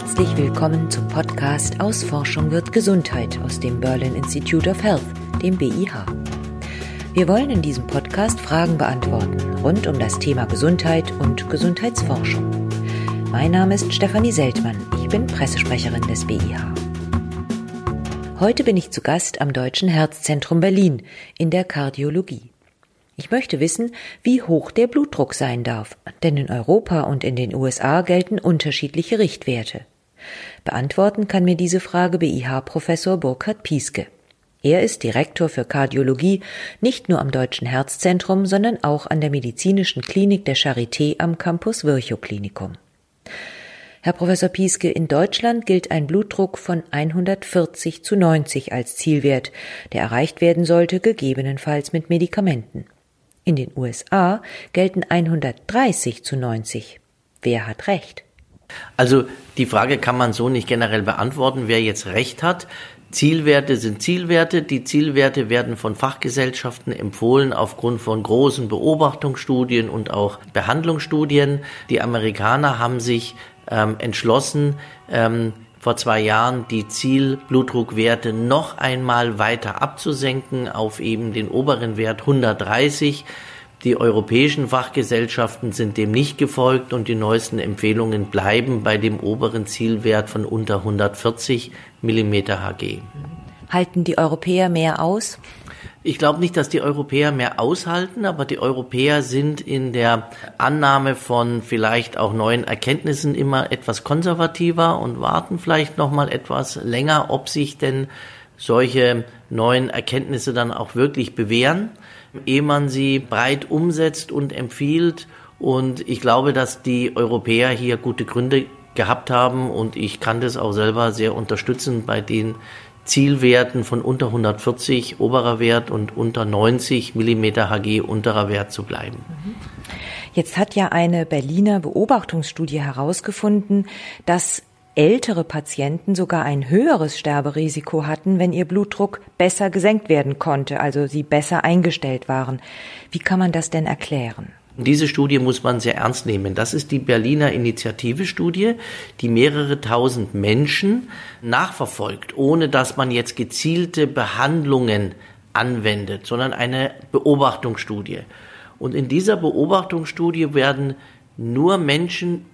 Herzlich willkommen zum Podcast Aus Forschung wird Gesundheit aus dem Berlin Institute of Health, dem BIH. Wir wollen in diesem Podcast Fragen beantworten rund um das Thema Gesundheit und Gesundheitsforschung. Mein Name ist Stefanie Seltmann, ich bin Pressesprecherin des BIH. Heute bin ich zu Gast am Deutschen Herzzentrum Berlin in der Kardiologie. Ich möchte wissen, wie hoch der Blutdruck sein darf, denn in Europa und in den USA gelten unterschiedliche Richtwerte. Beantworten kann mir diese Frage BIH-Professor Burkhard Pieske. Er ist Direktor für Kardiologie nicht nur am Deutschen Herzzentrum, sondern auch an der medizinischen Klinik der Charité am Campus Virchow Klinikum. Herr Professor Pieske, in Deutschland gilt ein Blutdruck von 140 zu 90 als Zielwert, der erreicht werden sollte, gegebenenfalls mit Medikamenten. In den USA gelten 130 zu 90. Wer hat recht? Also die Frage kann man so nicht generell beantworten, wer jetzt recht hat. Zielwerte sind Zielwerte. Die Zielwerte werden von Fachgesellschaften empfohlen aufgrund von großen Beobachtungsstudien und auch Behandlungsstudien. Die Amerikaner haben sich ähm, entschlossen, ähm, vor zwei Jahren die Zielblutdruckwerte noch einmal weiter abzusenken auf eben den oberen Wert 130. Die europäischen Fachgesellschaften sind dem nicht gefolgt und die neuesten Empfehlungen bleiben bei dem oberen Zielwert von unter 140 mm Hg. Halten die Europäer mehr aus? Ich glaube nicht, dass die Europäer mehr aushalten, aber die Europäer sind in der Annahme von vielleicht auch neuen Erkenntnissen immer etwas konservativer und warten vielleicht noch mal etwas länger, ob sich denn solche neuen Erkenntnisse dann auch wirklich bewähren, ehe man sie breit umsetzt und empfiehlt. Und ich glaube, dass die Europäer hier gute Gründe gehabt haben und ich kann das auch selber sehr unterstützen bei den Zielwerten von unter 140 oberer Wert und unter 90 Millimeter Hg unterer Wert zu bleiben. Jetzt hat ja eine Berliner Beobachtungsstudie herausgefunden, dass ältere Patienten sogar ein höheres Sterberisiko hatten, wenn ihr Blutdruck besser gesenkt werden konnte, also sie besser eingestellt waren. Wie kann man das denn erklären? Diese Studie muss man sehr ernst nehmen. Das ist die Berliner Initiative-Studie, die mehrere tausend Menschen nachverfolgt, ohne dass man jetzt gezielte Behandlungen anwendet, sondern eine Beobachtungsstudie. Und in dieser Beobachtungsstudie werden nur Menschen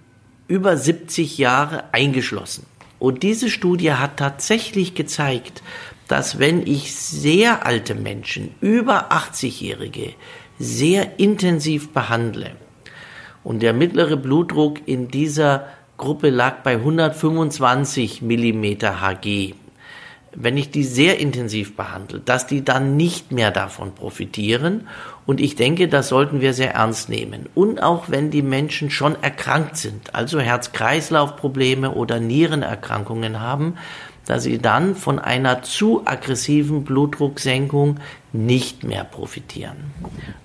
über 70 Jahre eingeschlossen. Und diese Studie hat tatsächlich gezeigt, dass wenn ich sehr alte Menschen, über 80-Jährige, sehr intensiv behandle und der mittlere Blutdruck in dieser Gruppe lag bei 125 Millimeter Hg, wenn ich die sehr intensiv behandle, dass die dann nicht mehr davon profitieren. Und ich denke, das sollten wir sehr ernst nehmen. Und auch wenn die Menschen schon erkrankt sind, also Herz-Kreislauf-Probleme oder Nierenerkrankungen haben, dass sie dann von einer zu aggressiven Blutdrucksenkung nicht mehr profitieren.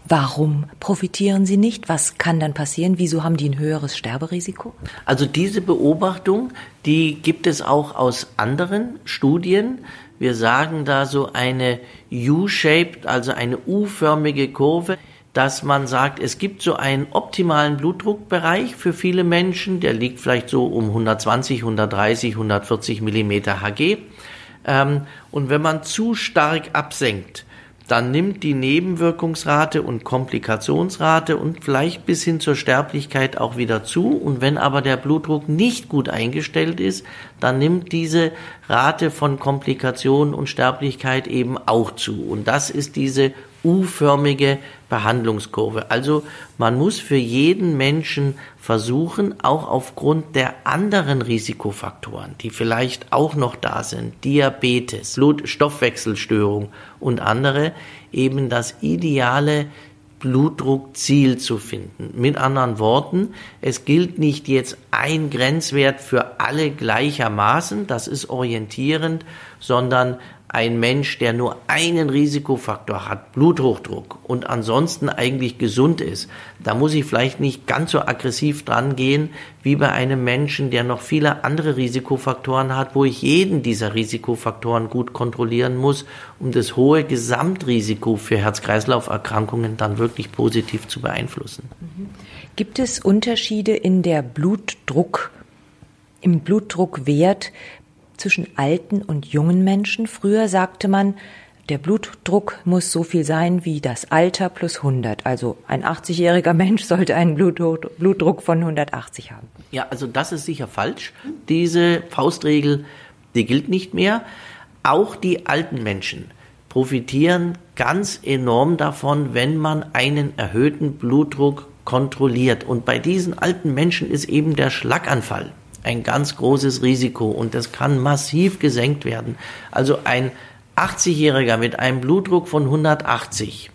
Warum profitieren sie nicht? Was kann dann passieren? Wieso haben die ein höheres Sterberisiko? Also diese Beobachtung, die gibt es auch aus anderen Studien. Wir sagen da so eine U-shaped, also eine U-förmige Kurve dass man sagt, es gibt so einen optimalen Blutdruckbereich für viele Menschen, der liegt vielleicht so um 120, 130, 140 Millimeter Hg. Ähm, und wenn man zu stark absenkt, dann nimmt die Nebenwirkungsrate und Komplikationsrate und vielleicht bis hin zur Sterblichkeit auch wieder zu. Und wenn aber der Blutdruck nicht gut eingestellt ist, dann nimmt diese Rate von Komplikation und Sterblichkeit eben auch zu. Und das ist diese U-förmige Behandlungskurve. Also man muss für jeden Menschen versuchen, auch aufgrund der anderen Risikofaktoren, die vielleicht auch noch da sind, Diabetes, Blutstoffwechselstörung und andere, eben das ideale Blutdruckziel zu finden. Mit anderen Worten, es gilt nicht jetzt ein Grenzwert für alle gleichermaßen, das ist orientierend, sondern ein Mensch, der nur einen Risikofaktor hat, Bluthochdruck und ansonsten eigentlich gesund ist, da muss ich vielleicht nicht ganz so aggressiv dran gehen wie bei einem Menschen, der noch viele andere Risikofaktoren hat, wo ich jeden dieser Risikofaktoren gut kontrollieren muss, um das hohe Gesamtrisiko für Herz-Kreislauf-Erkrankungen dann wirklich positiv zu beeinflussen. Gibt es Unterschiede in der Blutdruck im Blutdruckwert zwischen alten und jungen Menschen? Früher sagte man, der Blutdruck muss so viel sein wie das Alter plus 100. Also ein 80-jähriger Mensch sollte einen Blutdruck von 180 haben. Ja, also das ist sicher falsch. Diese Faustregel, die gilt nicht mehr. Auch die alten Menschen profitieren ganz enorm davon, wenn man einen erhöhten Blutdruck kontrolliert. Und bei diesen alten Menschen ist eben der Schlaganfall ein ganz großes Risiko und das kann massiv gesenkt werden. Also ein 80-Jähriger mit einem Blutdruck von 180,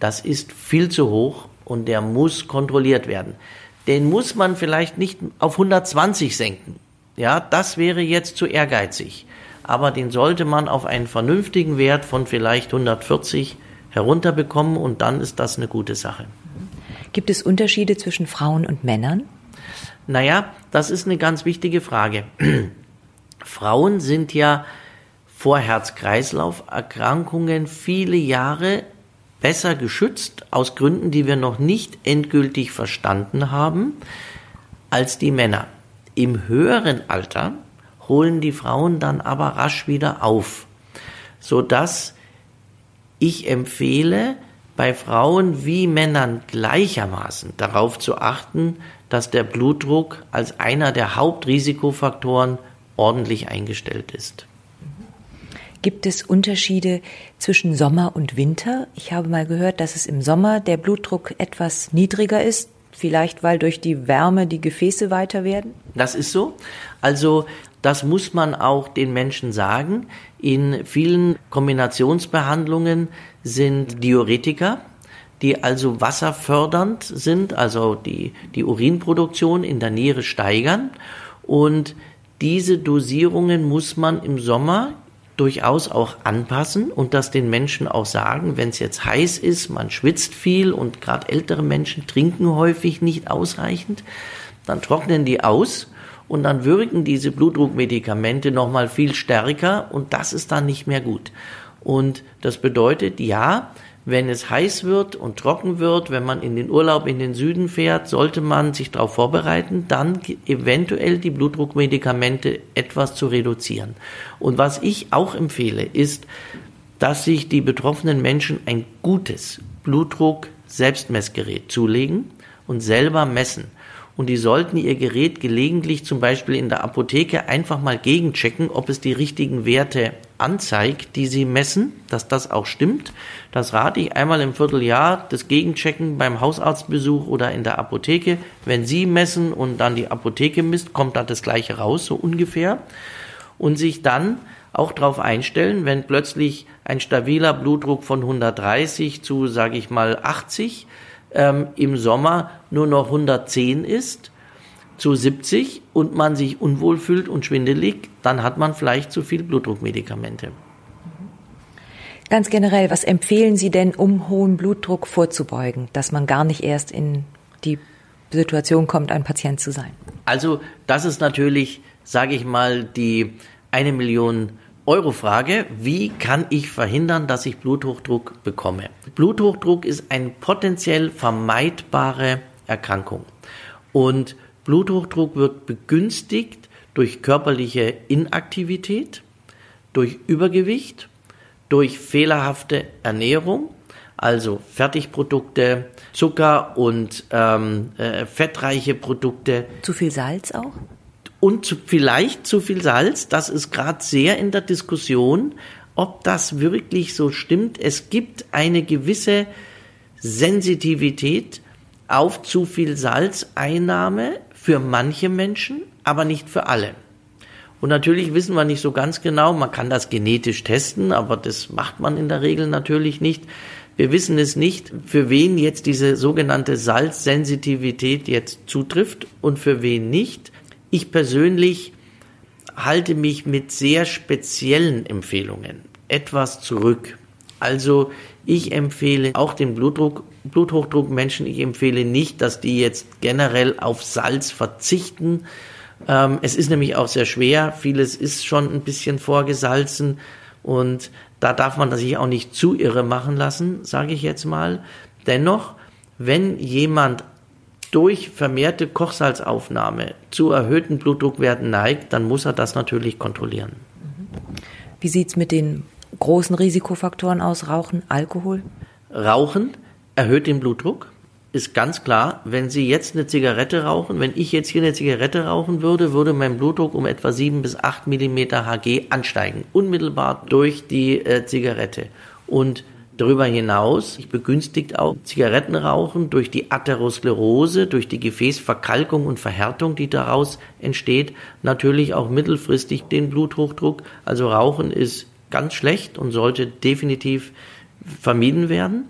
das ist viel zu hoch und der muss kontrolliert werden. Den muss man vielleicht nicht auf 120 senken. Ja, das wäre jetzt zu ehrgeizig. Aber den sollte man auf einen vernünftigen Wert von vielleicht 140 herunterbekommen und dann ist das eine gute Sache. Gibt es Unterschiede zwischen Frauen und Männern? Naja, das ist eine ganz wichtige Frage. Frauen sind ja vor Herz-Kreislauf-Erkrankungen viele Jahre besser geschützt, aus Gründen, die wir noch nicht endgültig verstanden haben, als die Männer. Im höheren Alter holen die Frauen dann aber rasch wieder auf, sodass ich empfehle, bei Frauen wie Männern gleichermaßen darauf zu achten, dass der Blutdruck als einer der Hauptrisikofaktoren ordentlich eingestellt ist. Gibt es Unterschiede zwischen Sommer und Winter? Ich habe mal gehört, dass es im Sommer der Blutdruck etwas niedriger ist, vielleicht weil durch die Wärme die Gefäße weiter werden? Das ist so. Also das muss man auch den Menschen sagen. In vielen Kombinationsbehandlungen sind Diuretika, die also wasserfördernd sind, also die, die Urinproduktion in der Niere steigern. Und diese Dosierungen muss man im Sommer durchaus auch anpassen und das den Menschen auch sagen, wenn es jetzt heiß ist, man schwitzt viel und gerade ältere Menschen trinken häufig nicht ausreichend, dann trocknen die aus und dann wirken diese Blutdruckmedikamente nochmal viel stärker und das ist dann nicht mehr gut. Und das bedeutet, ja, wenn es heiß wird und trocken wird, wenn man in den Urlaub in den Süden fährt, sollte man sich darauf vorbereiten, dann eventuell die Blutdruckmedikamente etwas zu reduzieren. Und was ich auch empfehle, ist, dass sich die betroffenen Menschen ein gutes Blutdruck-Selbstmessgerät zulegen und selber messen und die sollten ihr Gerät gelegentlich zum Beispiel in der Apotheke einfach mal gegenchecken, ob es die richtigen Werte anzeigt, die sie messen, dass das auch stimmt. Das rate ich einmal im Vierteljahr, das Gegenchecken beim Hausarztbesuch oder in der Apotheke. Wenn Sie messen und dann die Apotheke misst, kommt da das gleiche raus, so ungefähr. Und sich dann auch darauf einstellen, wenn plötzlich ein stabiler Blutdruck von 130 zu, sage ich mal, 80 ähm, im Sommer nur noch 110 ist zu 70 und man sich unwohl fühlt und schwindelig, dann hat man vielleicht zu viel Blutdruckmedikamente. Ganz generell, was empfehlen Sie denn, um hohen Blutdruck vorzubeugen, dass man gar nicht erst in die Situation kommt, ein Patient zu sein? Also das ist natürlich, sage ich mal, die eine Million Euro-Frage, wie kann ich verhindern, dass ich Bluthochdruck bekomme? Bluthochdruck ist eine potenziell vermeidbare Erkrankung. Und Bluthochdruck wird begünstigt durch körperliche Inaktivität, durch Übergewicht, durch fehlerhafte Ernährung, also Fertigprodukte, Zucker und ähm, äh, fettreiche Produkte. Zu viel Salz auch? Und zu, vielleicht zu viel Salz. Das ist gerade sehr in der Diskussion, ob das wirklich so stimmt. Es gibt eine gewisse Sensitivität auf zu viel Salzeinnahme für manche Menschen, aber nicht für alle. Und natürlich wissen wir nicht so ganz genau, man kann das genetisch testen, aber das macht man in der Regel natürlich nicht. Wir wissen es nicht, für wen jetzt diese sogenannte Salzsensitivität jetzt zutrifft und für wen nicht. Ich persönlich halte mich mit sehr speziellen Empfehlungen etwas zurück. Also ich empfehle auch den Blutdruck, Bluthochdruckmenschen, ich empfehle nicht, dass die jetzt generell auf Salz verzichten. Ähm, es ist nämlich auch sehr schwer. Vieles ist schon ein bisschen vorgesalzen und da darf man sich auch nicht zu irre machen lassen, sage ich jetzt mal. Dennoch, wenn jemand durch vermehrte Kochsalzaufnahme zu erhöhten Blutdruckwerten neigt, dann muss er das natürlich kontrollieren. Wie sieht es mit den großen Risikofaktoren aus? Rauchen, Alkohol? Rauchen erhöht den Blutdruck. Ist ganz klar, wenn Sie jetzt eine Zigarette rauchen, wenn ich jetzt hier eine Zigarette rauchen würde, würde mein Blutdruck um etwa 7 bis 8 Millimeter Hg ansteigen. Unmittelbar durch die äh, Zigarette. Und Darüber hinaus begünstigt auch Zigarettenrauchen durch die Atherosklerose, durch die Gefäßverkalkung und Verhärtung, die daraus entsteht, natürlich auch mittelfristig den Bluthochdruck. Also Rauchen ist ganz schlecht und sollte definitiv vermieden werden.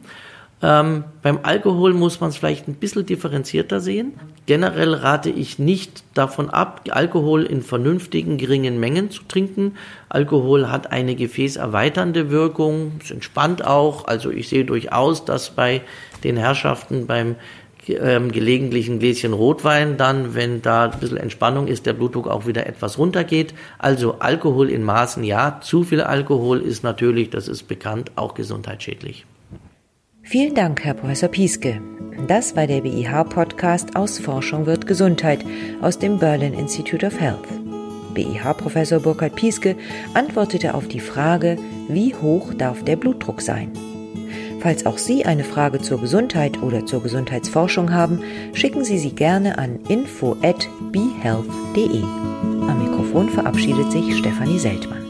Ähm, beim Alkohol muss man es vielleicht ein bisschen differenzierter sehen. Generell rate ich nicht davon ab, Alkohol in vernünftigen, geringen Mengen zu trinken. Alkohol hat eine gefäßerweiternde Wirkung, es entspannt auch. Also ich sehe durchaus, dass bei den Herrschaften beim ähm, gelegentlichen Gläschen Rotwein dann, wenn da ein bisschen Entspannung ist, der Blutdruck auch wieder etwas runtergeht. Also Alkohol in Maßen ja, zu viel Alkohol ist natürlich, das ist bekannt, auch gesundheitsschädlich. Vielen Dank, Herr Professor Pieske. Das war der BIH-Podcast aus Forschung wird Gesundheit aus dem Berlin Institute of Health. BIH-Professor Burkhard Pieske antwortete auf die Frage, wie hoch darf der Blutdruck sein? Falls auch Sie eine Frage zur Gesundheit oder zur Gesundheitsforschung haben, schicken Sie sie gerne an info@behealth.de. Am Mikrofon verabschiedet sich Stefanie Seltmann.